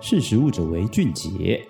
识食物者为俊杰。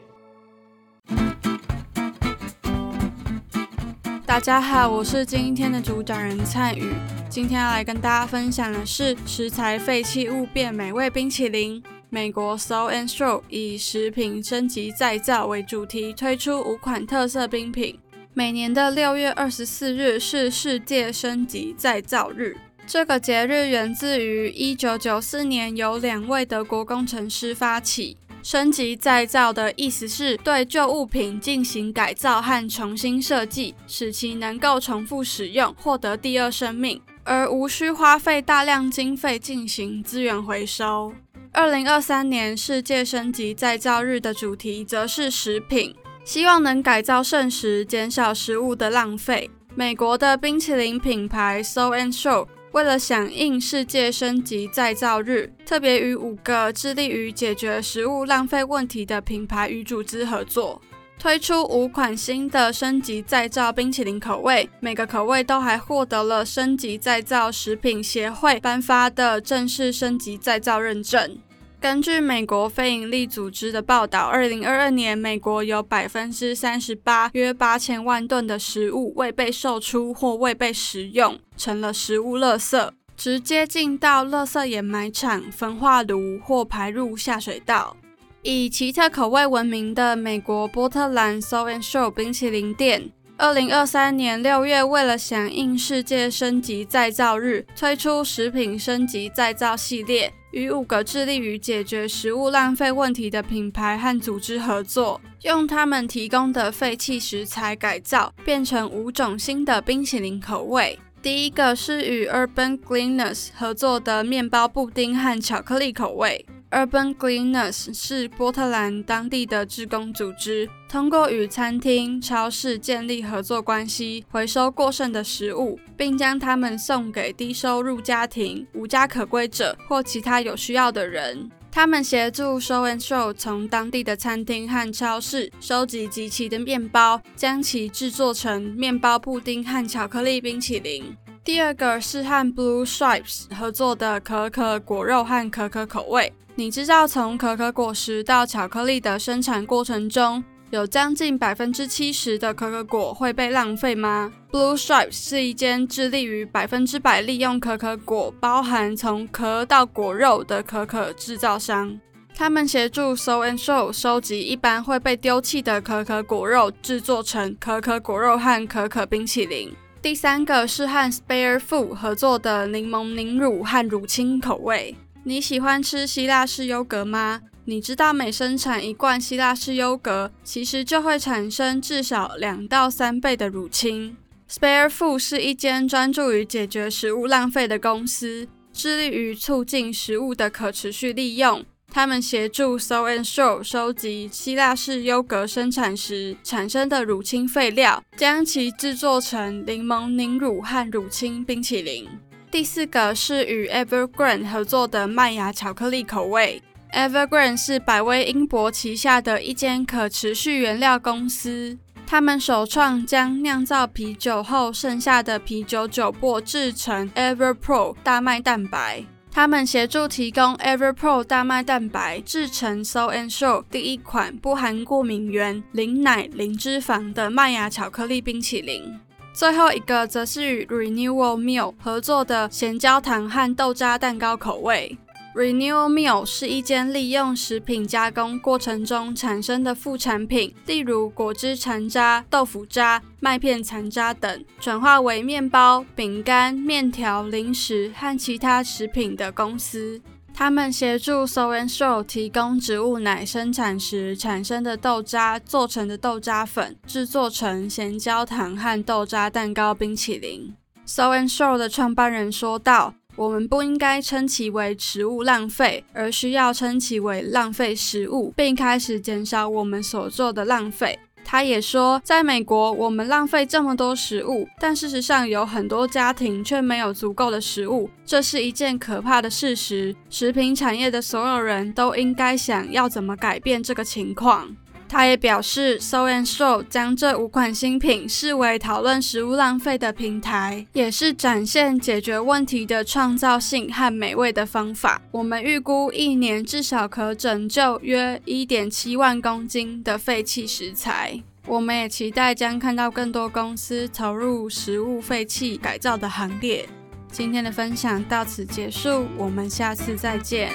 大家好，我是今天的主讲人灿宇。今天要来跟大家分享的是食材废弃物变美味冰淇淋。美国 Salt and Straw 以食品升级再造为主题，推出五款特色冰品。每年的六月二十四日是世界升级再造日。这个节日源自于一九九四年由两位德国工程师发起。升级再造的意思是对旧物品进行改造和重新设计，使其能够重复使用，获得第二生命，而无需花费大量经费进行资源回收。二零二三年世界升级再造日的主题则是食品，希望能改造剩食，减少食物的浪费。美国的冰淇淋品牌 Salt and Straw 为了响应世界升级再造日，特别与五个致力于解决食物浪费问题的品牌与组织合作，推出五款新的升级再造冰淇淋口味，每个口味都还获得了升级再造食品协会颁发的正式升级再造认证。根据美国非营利组织的报道，二零二二年，美国有百分之三十八，约八千万吨的食物未被售出或未被食用，成了食物垃圾，直接进到垃圾掩埋场、焚化炉或排入下水道。以奇特口味闻名的美国波特兰 So and Show 冰淇淋店，二零二三年六月，为了响应世界升级再造日，推出食品升级再造系列。与五个致力于解决食物浪费问题的品牌和组织合作，用他们提供的废弃食材改造，变成五种新的冰淇淋口味。第一个是与 Urban Gleaners 合作的面包布丁和巧克力口味。Urban Cleaners 是波特兰当地的志工组织，通过与餐厅、超市建立合作关系，回收过剩的食物，并将它们送给低收入家庭、无家可归者或其他有需要的人。他们协助 Show and Show 从当地的餐厅和超市收集集齐的面包，将其制作成面包布丁和巧克力冰淇淋。第二个是和 Blue Stripes 合作的可可果肉和可可口味。你知道从可可果实到巧克力的生产过程中，有将近百分之七十的可可果会被浪费吗？Blue Stripes 是一间致力于百分之百利用可可果，包含从壳到果肉的可可制造商。他们协助 So and So 收集一般会被丢弃的可可果肉，制作成可可果肉和可可冰淇淋。第三个是和 Spare Food 合作的柠檬凝乳和乳清口味。你喜欢吃希腊式优格吗？你知道每生产一罐希腊式优格，其实就会产生至少两到三倍的乳清。Spare Food 是一间专注于解决食物浪费的公司，致力于促进食物的可持续利用。他们协助 So and Show 收集希腊式优格生产时产生的乳清废料，将其制作成柠檬凝乳和乳清冰淇淋。第四个是与 Evergreen 合作的麦芽巧克力口味。Evergreen 是百威英博旗下的一间可持续原料公司，他们首创将酿造啤酒后剩下的啤酒酒粕制成 EverPro 大麦蛋白。他们协助提供 EverPro 大麦蛋白制成 So and Show 第一款不含过敏原、零奶、零脂肪的麦芽巧克力冰淇淋。最后一个则是与 Renewal Milk 合作的咸焦糖和豆渣蛋糕口味。Renewal Milk 是一间利用食品加工过程中产生的副产品，例如果汁残渣、豆腐渣、麦片残渣等，转化为面包、饼干、面条、零食和其他食品的公司。他们协助 So and Straw 提供植物奶生产时产生的豆渣做成的豆渣粉，制作成咸焦糖和豆渣蛋糕冰淇淋。So and Straw 的创办人说道：“我们不应该称其为食物浪费，而需要称其为浪费食物，并开始减少我们所做的浪费。”他也说，在美国，我们浪费这么多食物，但事实上有很多家庭却没有足够的食物，这是一件可怕的事实。食品产业的所有人都应该想要怎么改变这个情况。他也表示，So and So 将这五款新品视为讨论食物浪费的平台，也是展现解决问题的创造性和美味的方法。我们预估一年至少可拯救约一点七万公斤的废弃食材。我们也期待将看到更多公司投入食物废弃改造的行列。今天的分享到此结束，我们下次再见。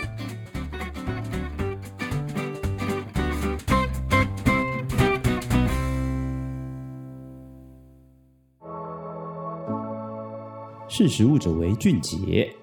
识时务者为俊杰。